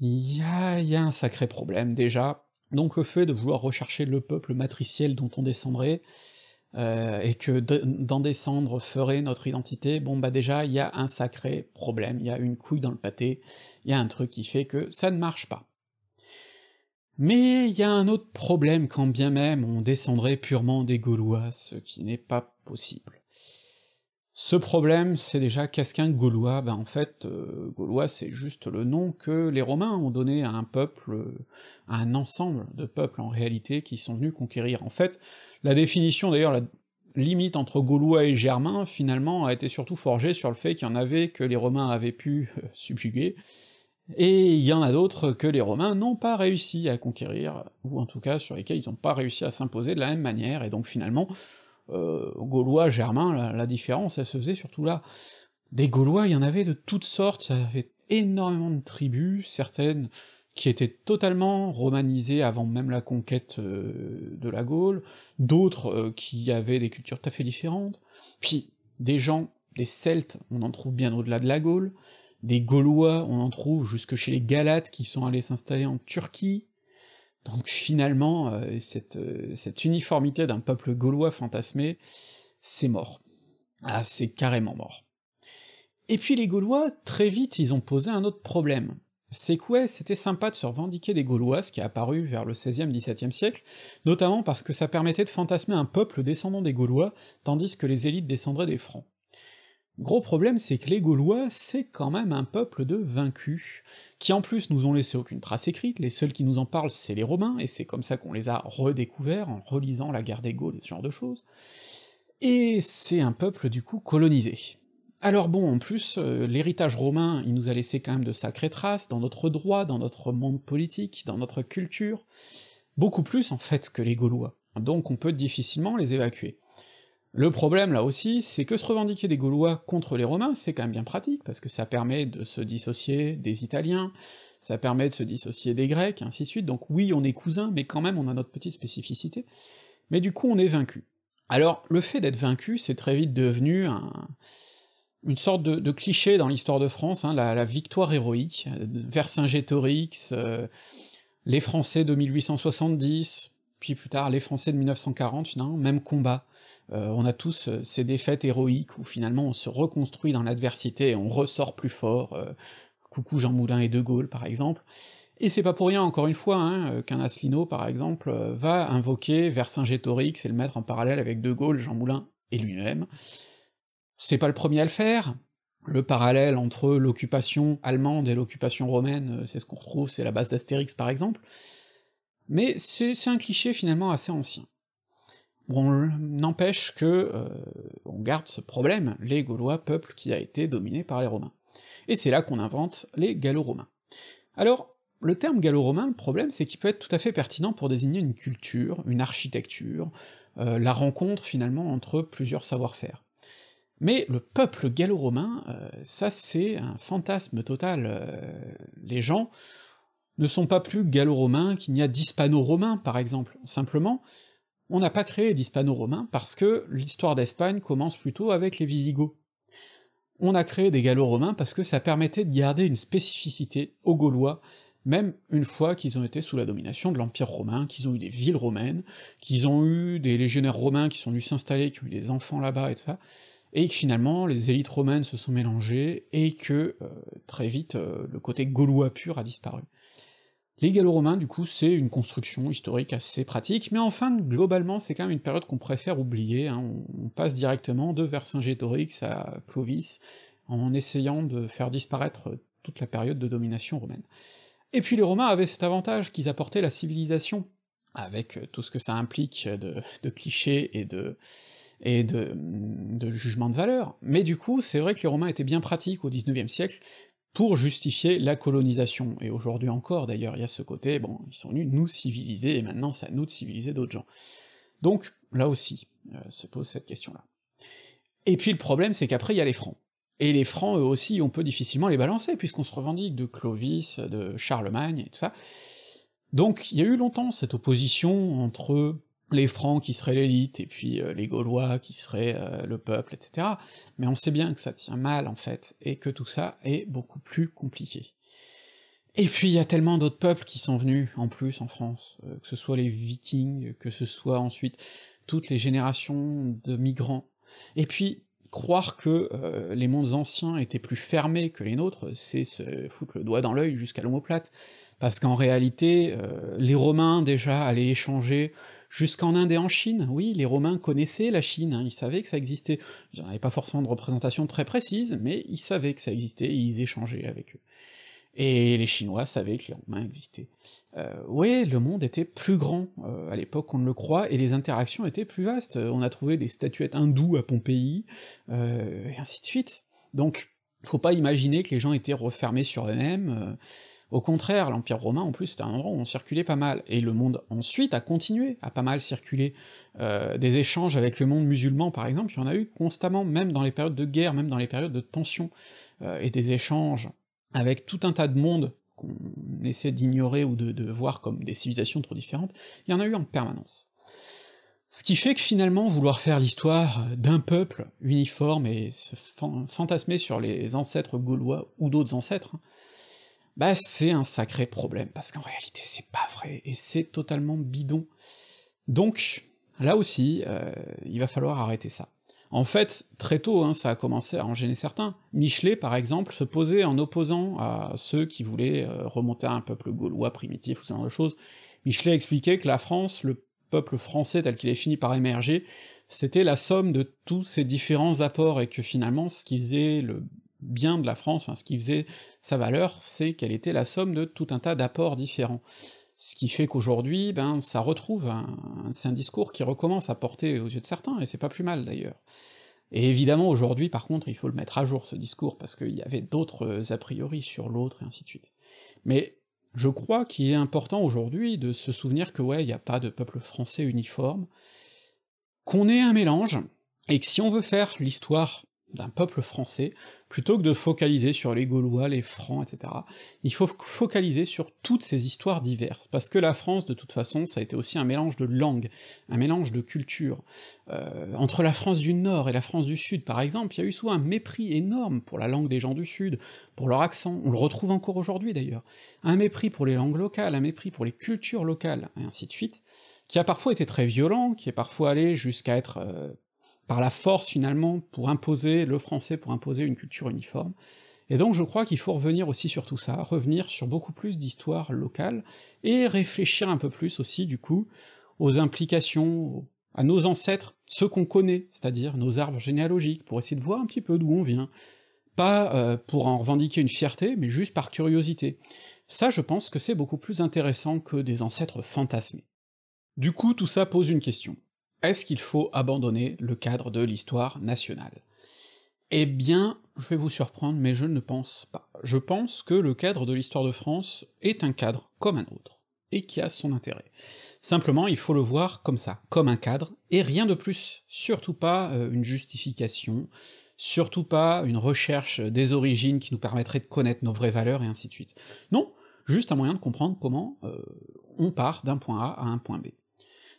il y y a un sacré problème déjà. Donc le fait de vouloir rechercher le peuple matriciel dont on descendrait, euh, et que d'en descendre ferait notre identité, bon bah déjà il y a un sacré problème, il y a une couille dans le pâté, il y a un truc qui fait que ça ne marche pas. Mais il y a un autre problème quand bien même on descendrait purement des Gaulois, ce qui n'est pas possible. Ce problème, c'est déjà qu'est-ce qu'un Gaulois Ben en fait, euh, Gaulois c'est juste le nom que les Romains ont donné à un peuple, à un ensemble de peuples en réalité qui sont venus conquérir. En fait, la définition d'ailleurs, la limite entre Gaulois et Germains, finalement, a été surtout forgée sur le fait qu'il y en avait que les Romains avaient pu euh, subjuguer, et il y en a d'autres que les Romains n'ont pas réussi à conquérir, ou en tout cas sur lesquels ils n'ont pas réussi à s'imposer de la même manière, et donc finalement, euh, Gaulois, Germains, la, différence, elle se faisait surtout là. Des Gaulois, il y en avait de toutes sortes, il y avait énormément de tribus, certaines qui étaient totalement romanisées avant même la conquête euh, de la Gaule, d'autres euh, qui avaient des cultures tout à fait différentes, puis des gens, des Celtes, on en trouve bien au-delà de la Gaule, des Gaulois, on en trouve jusque chez les Galates qui sont allés s'installer en Turquie, donc finalement, euh, cette, euh, cette uniformité d'un peuple gaulois fantasmé, c'est mort. Ah, c'est carrément mort. Et puis les Gaulois, très vite, ils ont posé un autre problème. C'est que ouais, c'était sympa de se revendiquer des Gaulois, ce qui est apparu vers le XVIe, XVIIe siècle, notamment parce que ça permettait de fantasmer un peuple descendant des Gaulois, tandis que les élites descendraient des Francs. Gros problème, c'est que les Gaulois, c'est quand même un peuple de vaincus, qui en plus nous ont laissé aucune trace écrite, les seuls qui nous en parlent c'est les Romains, et c'est comme ça qu'on les a redécouverts en relisant la guerre des Gaules et ce genre de choses. Et c'est un peuple du coup colonisé. Alors bon, en plus, euh, l'héritage romain, il nous a laissé quand même de sacrées traces dans notre droit, dans notre monde politique, dans notre culture, beaucoup plus en fait que les Gaulois, donc on peut difficilement les évacuer. Le problème là aussi, c'est que se revendiquer des Gaulois contre les Romains, c'est quand même bien pratique, parce que ça permet de se dissocier des Italiens, ça permet de se dissocier des Grecs, et ainsi de suite, donc oui, on est cousins, mais quand même on a notre petite spécificité, mais du coup on est vaincu. Alors, le fait d'être vaincu, c'est très vite devenu une sorte de, cliché dans l'histoire de France, hein, la, victoire héroïque, Vercingétorix, euh, les Français de 1870, puis plus tard les Français de 1940, finalement, même combat, euh, on a tous euh, ces défaites héroïques où finalement on se reconstruit dans l'adversité et on ressort plus fort, euh, coucou Jean Moulin et De Gaulle par exemple, et c'est pas pour rien, encore une fois, hein, qu'un Asselineau, par exemple, va invoquer Vercingétorix et le mettre en parallèle avec De Gaulle, Jean Moulin et lui-même. C'est pas le premier à le faire, le parallèle entre l'occupation allemande et l'occupation romaine, c'est ce qu'on retrouve, c'est la base d'Astérix par exemple, mais c'est un cliché finalement assez ancien. Bon, n'empêche que euh, on garde ce problème, les Gaulois, peuple qui a été dominé par les Romains. Et c'est là qu'on invente les Gallo-Romains. Alors, le terme gallo-romain, le problème, c'est qu'il peut être tout à fait pertinent pour désigner une culture, une architecture, euh, la rencontre finalement entre plusieurs savoir-faire. Mais le peuple gallo-romain, euh, ça c'est un fantasme total. les gens ne sont pas plus gallo-romains qu'il n'y a d'hispano-romains, par exemple. Simplement, on n'a pas créé d'hispano-romains parce que l'histoire d'Espagne commence plutôt avec les Visigoths. On a créé des gallo-romains parce que ça permettait de garder une spécificité aux Gaulois, même une fois qu'ils ont été sous la domination de l'Empire romain, qu'ils ont eu des villes romaines, qu'ils ont eu des légionnaires romains qui sont venus s'installer, qui ont eu des enfants là-bas et ça, et que finalement les élites romaines se sont mélangées, et que euh, très vite euh, le côté gaulois pur a disparu. Les Gallo-Romains, du coup, c'est une construction historique assez pratique, mais enfin, globalement, c'est quand même une période qu'on préfère oublier, hein. on, passe directement de Vercingétorix à Clovis, en essayant de faire disparaître toute la période de domination romaine. Et puis les Romains avaient cet avantage qu'ils apportaient la civilisation, avec tout ce que ça implique de, clichés et de jugements de valeur, mais du coup, c'est vrai que les Romains étaient bien pratiques au XIXe siècle, pour justifier la colonisation, et aujourd'hui encore d'ailleurs, il y a ce côté, bon, ils sont venus nous civiliser, et maintenant c'est à nous de civiliser d'autres gens. Donc, là aussi, euh, se pose cette question-là. Et puis le problème, c'est qu'après, il y a les Francs. Et les Francs, eux aussi, on peut difficilement les balancer, puisqu'on se revendique de Clovis, de Charlemagne, et tout ça. Donc, il y a eu longtemps cette opposition entre les Francs qui seraient l'élite, et puis euh, les Gaulois qui seraient euh, le peuple, etc. Mais on sait bien que ça tient mal, en fait, et que tout ça est beaucoup plus compliqué. Et puis il y a tellement d'autres peuples qui sont venus, en plus, en France, euh, que ce soit les Vikings, que ce soit ensuite toutes les générations de migrants. Et puis, croire que les mondes anciens étaient plus fermés que les nôtres, c'est se foutre le doigt dans l'œil jusqu'à l'homoplate, parce qu'en réalité, les Romains déjà allaient échanger jusqu'en Inde et en Chine. Oui, les Romains connaissaient la Chine, hein, ils savaient que ça existait. Il n'y avait pas forcément de représentation très précise, mais ils savaient que ça existait et ils échangeaient avec eux. Et les Chinois savaient que les Romains existaient. Euh, oui, le monde était plus grand euh, à l'époque qu'on ne le croit, et les interactions étaient plus vastes. On a trouvé des statuettes hindoues à Pompéi, euh, et ainsi de suite. Donc, faut pas imaginer que les gens étaient refermés sur eux-mêmes, euh, au contraire, l'Empire romain, en plus, c'était un endroit où on circulait pas mal, et le monde ensuite a continué à pas mal circuler. Euh, des échanges avec le monde musulman, par exemple, il y en a eu constamment, même dans les périodes de guerre, même dans les périodes de tension, euh, et des échanges avec tout un tas de mondes qu'on essaie d'ignorer ou de, voir comme des civilisations trop différentes, il y en a eu en permanence. Ce qui fait que finalement, vouloir faire l'histoire d'un peuple uniforme et se fantasmer sur les ancêtres gaulois ou d'autres ancêtres, hein, bah c'est un sacré problème, parce qu'en réalité c'est pas vrai, et c'est totalement bidon. Donc, là aussi, euh, il va falloir arrêter ça. En fait, très tôt, hein, ça a commencé à en gêner certains. Michelet, par exemple, se posait en opposant à ceux qui voulaient euh, remonter à un peuple gaulois primitif ou ce genre de choses. Michelet expliquait que la France, le peuple français tel qu'il est fini par émerger, c'était la somme de tous ces différents apports, et que finalement, ce qui faisait le bien de la France, ce qui faisait sa valeur, c'est qu'elle était la somme de tout un tas d'apports différents. Ce qui fait qu'aujourd'hui, ben, ça retrouve un... c'est un discours qui recommence à porter aux yeux de certains, et c'est pas plus mal d'ailleurs. Et évidemment, aujourd'hui, par contre, il faut le mettre à jour, ce discours, parce qu'il y avait d'autres a priori sur l'autre, et ainsi de suite. Mais je crois qu'il est important aujourd'hui de se souvenir que ouais, il n'y a pas de peuple français uniforme, qu'on est un mélange, et que si on veut faire l'histoire d'un peuple français, plutôt que de focaliser sur les Gaulois, les Francs, etc., il faut focaliser sur toutes ces histoires diverses, parce que la France, de toute façon, ça a été aussi un mélange de langues, un mélange de cultures. Euh, entre la France du Nord et la France du Sud, par exemple, il y a eu souvent un mépris énorme pour la langue des gens du Sud, pour leur accent, on le retrouve encore aujourd'hui d'ailleurs, un mépris pour les langues locales, un mépris pour les cultures locales, et ainsi de suite, qui a parfois été très violent, qui est parfois allé jusqu'à être euh, par la force finalement pour imposer le français, pour imposer une culture uniforme. Et donc je crois qu'il faut revenir aussi sur tout ça, revenir sur beaucoup plus d'histoire locale, et réfléchir un peu plus aussi du coup aux implications, à nos ancêtres, ceux qu'on connaît, c'est-à-dire nos arbres généalogiques, pour essayer de voir un petit peu d'où on vient, pas euh, pour en revendiquer une fierté, mais juste par curiosité. Ça je pense que c'est beaucoup plus intéressant que des ancêtres fantasmés. Du coup tout ça pose une question. Est-ce qu'il faut abandonner le cadre de l'histoire nationale? Eh bien, je vais vous surprendre, mais je ne pense pas. Je pense que le cadre de l'histoire de France est un cadre comme un autre, et qui a son intérêt. Simplement, il faut le voir comme ça, comme un cadre, et rien de plus, surtout pas euh, une justification, surtout pas une recherche des origines qui nous permettrait de connaître nos vraies valeurs, et ainsi de suite. Non, juste un moyen de comprendre comment euh, on part d'un point A à un point B.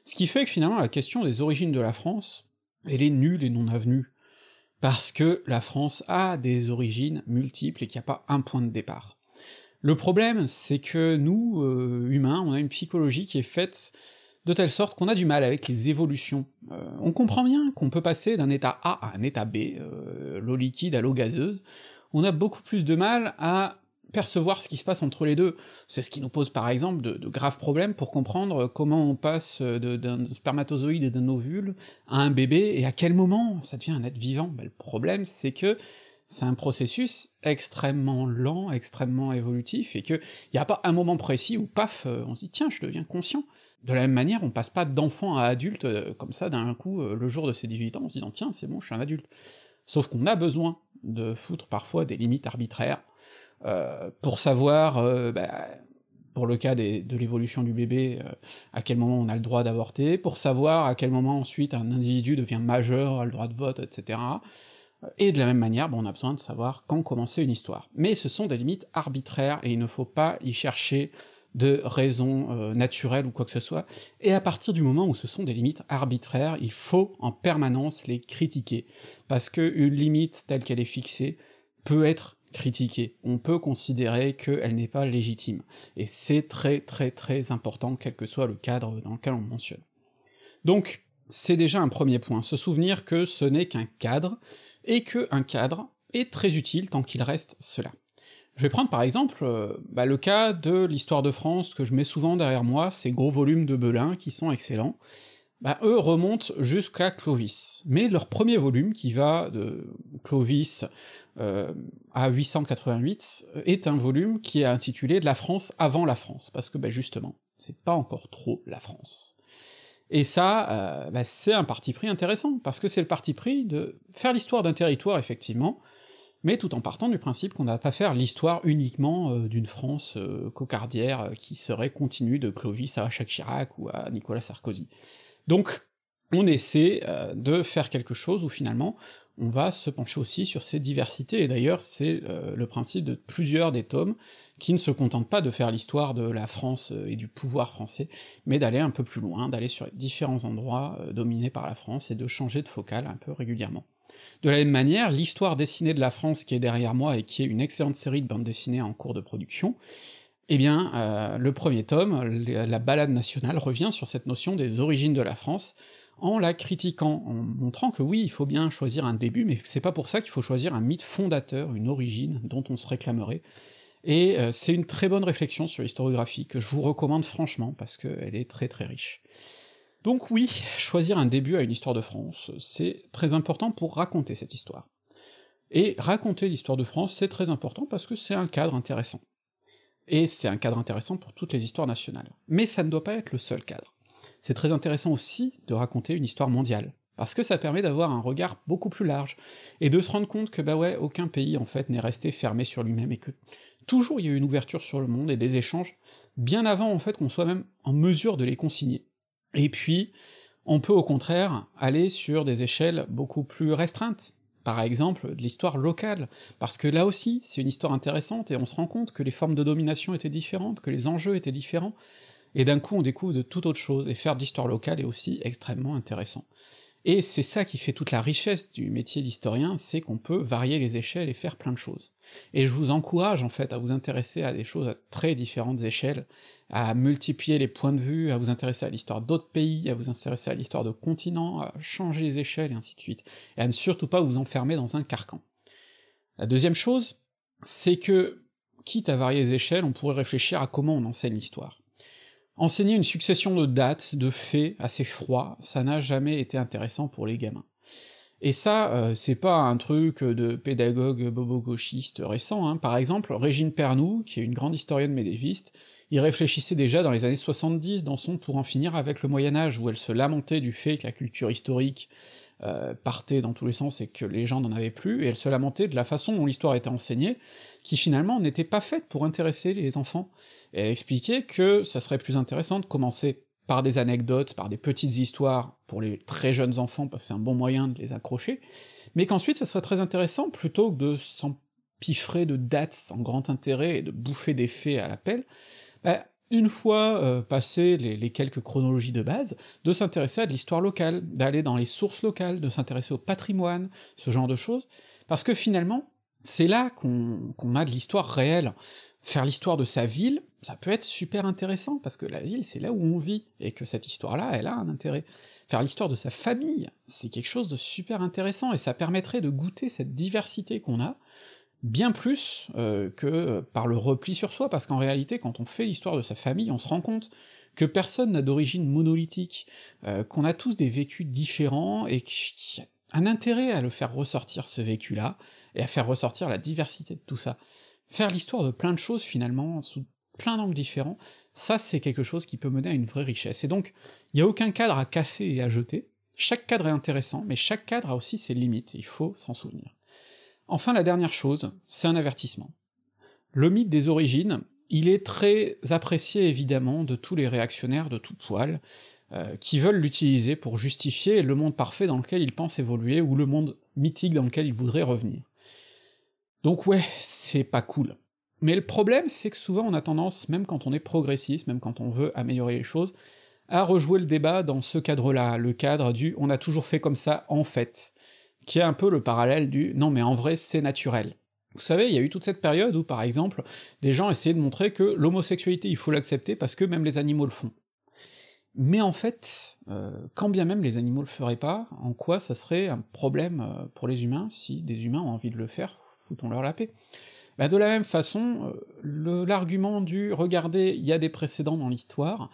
Ce qui fait que finalement la question des origines de la France, elle est nulle et non avenue, parce que la France a des origines multiples et qu'il n'y a pas un point de départ. Le problème, c'est que nous, euh, humains, on a une psychologie qui est faite de telle sorte qu'on a du mal avec les évolutions. Euh, on comprend bien qu'on peut passer d'un état A à un état B, euh, l'eau liquide à l'eau gazeuse, on a beaucoup plus de mal à percevoir ce qui se passe entre les deux. C'est ce qui nous pose par exemple de, graves problèmes pour comprendre comment on passe d'un spermatozoïde et d'un ovule à un bébé, et à quel moment ça devient un être vivant. Ben, le problème, c'est que c'est un processus extrêmement lent, extrêmement évolutif, et qu'il n'y a pas un moment précis où, paf, euh, on se dit « tiens, je deviens conscient ». De la même manière, on passe pas d'enfant à adulte euh, comme ça d'un coup, euh, le jour de ses 18 ans, en se disant « tiens, c'est bon, je suis un adulte ». Sauf qu'on a besoin de foutre parfois des limites arbitraires, euh, pour savoir, euh, bah, pour le cas de l'évolution du bébé, euh, à quel moment on a le droit d'avorter, pour savoir à quel moment ensuite un individu devient majeur, a le droit de vote, etc. Et de la même manière, on a besoin de savoir quand commencer une histoire. Mais ce sont des limites arbitraires, et il ne faut pas y chercher de raisons naturelles ou quoi que ce soit, et à partir du moment où ce sont des limites arbitraires, il faut en permanence les critiquer, parce que une limite telle qu'elle est fixée peut être critiquer, on peut considérer qu'elle n'est pas légitime, et c'est très très très important, quel que soit le cadre dans lequel on mentionne. Donc, c'est déjà un premier point, se souvenir que ce n'est qu'un cadre, et que un cadre est très utile tant qu'il reste cela. Je vais prendre par exemple euh, bah, le cas de l'histoire de France que je mets souvent derrière moi, ces gros volumes de Belin qui sont excellents, bah, eux remontent jusqu'à Clovis. Mais leur premier volume, qui va de Clovis euh, à 888, est un volume qui est intitulé la France avant la France, parce que bah, justement, c'est pas encore trop la France. Et ça, euh, bah, c'est un parti pris intéressant, parce que c'est le parti pris de faire l'histoire d'un territoire, effectivement, mais tout en partant du principe qu'on n'a pas faire l'histoire uniquement euh, d'une France cocardière qui serait continue de Clovis à Jacques Chirac ou à Nicolas Sarkozy. Donc, on essaie euh, de faire quelque chose où finalement, on va se pencher aussi sur ces diversités, et d'ailleurs c'est euh, le principe de plusieurs des tomes, qui ne se contentent pas de faire l'histoire de la France euh, et du pouvoir français, mais d'aller un peu plus loin, d'aller sur différents endroits dominés par la France, et de changer de focale un peu régulièrement. De la même manière, l'histoire dessinée de la France qui est derrière moi, et qui est une excellente série de bandes dessinées en cours de production, eh bien, euh, le premier tome, la balade nationale, revient sur cette notion des origines de la France, en la critiquant, en montrant que oui, il faut bien choisir un début, mais c'est pas pour ça qu'il faut choisir un mythe fondateur, une origine dont on se réclamerait, et euh, c'est une très bonne réflexion sur l'historiographie, que je vous recommande franchement, parce qu'elle est très très riche. Donc oui, choisir un début à une histoire de France, c'est très important pour raconter cette histoire. Et raconter l'histoire de France, c'est très important parce que c'est un cadre intéressant. Et c'est un cadre intéressant pour toutes les histoires nationales. Mais ça ne doit pas être le seul cadre. C'est très intéressant aussi de raconter une histoire mondiale, parce que ça permet d'avoir un regard beaucoup plus large, et de se rendre compte que bah ouais, aucun pays en fait n'est resté fermé sur lui-même, et que toujours il y a eu une ouverture sur le monde et des échanges, bien avant en fait qu'on soit même en mesure de les consigner. Et puis, on peut au contraire aller sur des échelles beaucoup plus restreintes, par exemple de l'histoire locale, parce que là aussi c'est une histoire intéressante et on se rend compte que les formes de domination étaient différentes, que les enjeux étaient différents, et d'un coup on découvre de toute autre chose, et faire de l'histoire locale est aussi extrêmement intéressant. Et c'est ça qui fait toute la richesse du métier d'historien, c'est qu'on peut varier les échelles et faire plein de choses. Et je vous encourage en fait à vous intéresser à des choses à très différentes échelles, à multiplier les points de vue, à vous intéresser à l'histoire d'autres pays, à vous intéresser à l'histoire de continents, à changer les échelles et ainsi de suite, et à ne surtout pas vous enfermer dans un carcan. La deuxième chose, c'est que, quitte à varier les échelles, on pourrait réfléchir à comment on enseigne l'histoire. Enseigner une succession de dates, de faits assez froids, ça n'a jamais été intéressant pour les gamins. Et ça, euh, c'est pas un truc de pédagogue bobo-gauchiste récent, hein. par exemple, Régine Pernoud, qui est une grande historienne médiéviste, y réfléchissait déjà dans les années 70 dans son Pour en finir avec le Moyen-Âge, où elle se lamentait du fait que la culture historique euh, partait dans tous les sens et que les gens n'en avaient plus, et elle se lamentait de la façon dont l'histoire était enseignée, qui finalement n'était pas faite pour intéresser les enfants. Et elle expliquait que ça serait plus intéressant de commencer par des anecdotes, par des petites histoires pour les très jeunes enfants, parce que c'est un bon moyen de les accrocher, mais qu'ensuite ça serait très intéressant, plutôt que de s'empiffrer de dates sans grand intérêt et de bouffer des faits à l'appel, bah, une fois euh, passé les, quelques chronologies de base, de s'intéresser à de l'histoire locale, d'aller dans les sources locales, de s'intéresser au patrimoine, ce genre de choses, parce que finalement, c'est là qu'on a de l'histoire réelle. Faire l'histoire de sa ville, ça peut être super intéressant, parce que la ville, c'est là où on vit, et que cette histoire-là, elle a un intérêt. Faire l'histoire de sa famille, c'est quelque chose de super intéressant, et ça permettrait de goûter cette diversité qu'on a, bien plus euh, que par le repli sur soi, parce qu'en réalité, quand on fait l'histoire de sa famille, on se rend compte que personne n'a d'origine monolithique, euh, qu'on a tous des vécus différents, et qu'il y a un intérêt à le faire ressortir ce vécu-là, et à faire ressortir la diversité de tout ça. Faire l'histoire de plein de choses finalement, sous plein d'angles différents, ça c'est quelque chose qui peut mener à une vraie richesse. Et donc, il n'y a aucun cadre à casser et à jeter, chaque cadre est intéressant, mais chaque cadre a aussi ses limites, il faut s'en souvenir. Enfin, la dernière chose, c'est un avertissement. Le mythe des origines, il est très apprécié évidemment de tous les réactionnaires de tout poil, euh, qui veulent l'utiliser pour justifier le monde parfait dans lequel ils pensent évoluer, ou le monde mythique dans lequel ils voudraient revenir. Donc ouais, c'est pas cool. Mais le problème, c'est que souvent on a tendance, même quand on est progressiste, même quand on veut améliorer les choses, à rejouer le débat dans ce cadre-là, le cadre du on a toujours fait comme ça en fait qui est un peu le parallèle du non mais en vrai c'est naturel. Vous savez, il y a eu toute cette période où, par exemple, des gens essayaient de montrer que l'homosexualité, il faut l'accepter parce que même les animaux le font. Mais en fait, euh, quand bien même les animaux le feraient pas, en quoi ça serait un problème euh, pour les humains si des humains ont envie de le faire, foutons-leur la paix? Bah de la même façon, euh, l'argument du « regardez, il y a des précédents dans l'histoire »,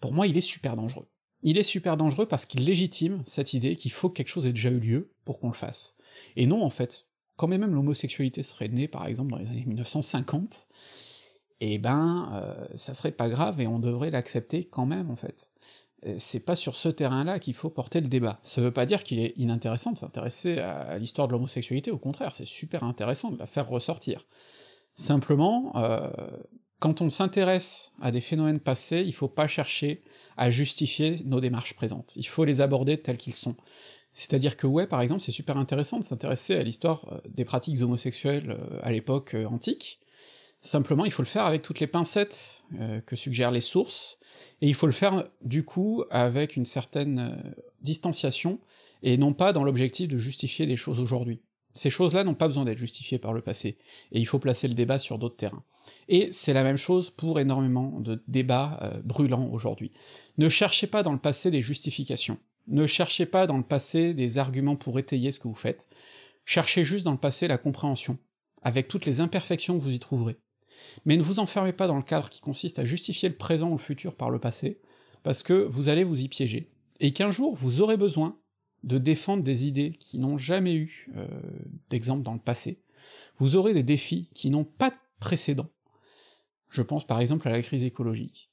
pour moi il est super dangereux il est super dangereux parce qu'il légitime cette idée qu'il faut que quelque chose ait déjà eu lieu pour qu'on le fasse. Et non, en fait, quand même l'homosexualité serait née, par exemple, dans les années 1950, eh ben, euh, ça serait pas grave et on devrait l'accepter quand même, en fait. Euh, c'est pas sur ce terrain-là qu'il faut porter le débat. Ça veut pas dire qu'il est inintéressant de s'intéresser à l'histoire de l'homosexualité, au contraire, c'est super intéressant de la faire ressortir. Simplement, euh, quand on s'intéresse à des phénomènes passés, il faut pas chercher à justifier nos démarches présentes, il faut les aborder tels qu'ils sont. C'est-à-dire que ouais, par exemple, c'est super intéressant de s'intéresser à l'histoire euh, des pratiques homosexuelles euh, à l'époque euh, antique, simplement il faut le faire avec toutes les pincettes que suggèrent les sources, et il faut le faire du coup avec une certaine distanciation, et non pas dans l'objectif de justifier des choses aujourd'hui. Ces choses-là n'ont pas besoin d'être justifiées par le passé, et il faut placer le débat sur d'autres terrains. Et c'est la même chose pour énormément de débats brûlants aujourd'hui. Ne cherchez pas dans le passé des justifications. Ne cherchez pas dans le passé des arguments pour étayer ce que vous faites, cherchez juste dans le passé la compréhension, avec toutes les imperfections que vous y trouverez. Mais ne vous enfermez pas dans le cadre qui consiste à justifier le présent ou le futur par le passé, parce que vous allez vous y piéger, et qu'un jour vous aurez besoin de défendre des idées qui n'ont jamais eu euh, d'exemple dans le passé, vous aurez des défis qui n'ont pas de précédent. Je pense par exemple à la crise écologique.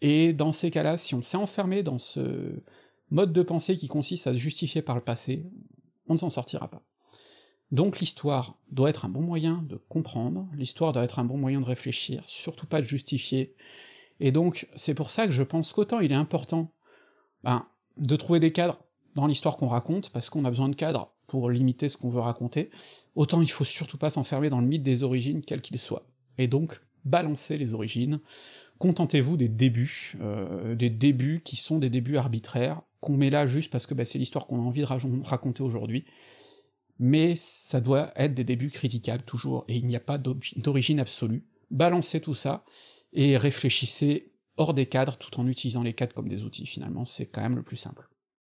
Et dans ces cas-là, si on s'est enfermé dans ce, mode de pensée qui consiste à se justifier par le passé, on ne s'en sortira pas. Donc l'histoire doit être un bon moyen de comprendre, l'histoire doit être un bon moyen de réfléchir, surtout pas de justifier, et donc c'est pour ça que je pense qu'autant il est important ben, de trouver des cadres dans l'histoire qu'on raconte, parce qu'on a besoin de cadres pour limiter ce qu'on veut raconter, autant il faut surtout pas s'enfermer dans le mythe des origines, quel qu'il soit. Et donc, balancer les origines, contentez-vous des débuts, euh, des débuts qui sont des débuts arbitraires, qu'on met là juste parce que bah, c'est l'histoire qu'on a envie de raconter aujourd'hui, mais ça doit être des débuts critiquables toujours, et il n'y a pas d'origine absolue. Balancez tout ça, et réfléchissez hors des cadres tout en utilisant les cadres comme des outils, finalement, c'est quand même le plus simple.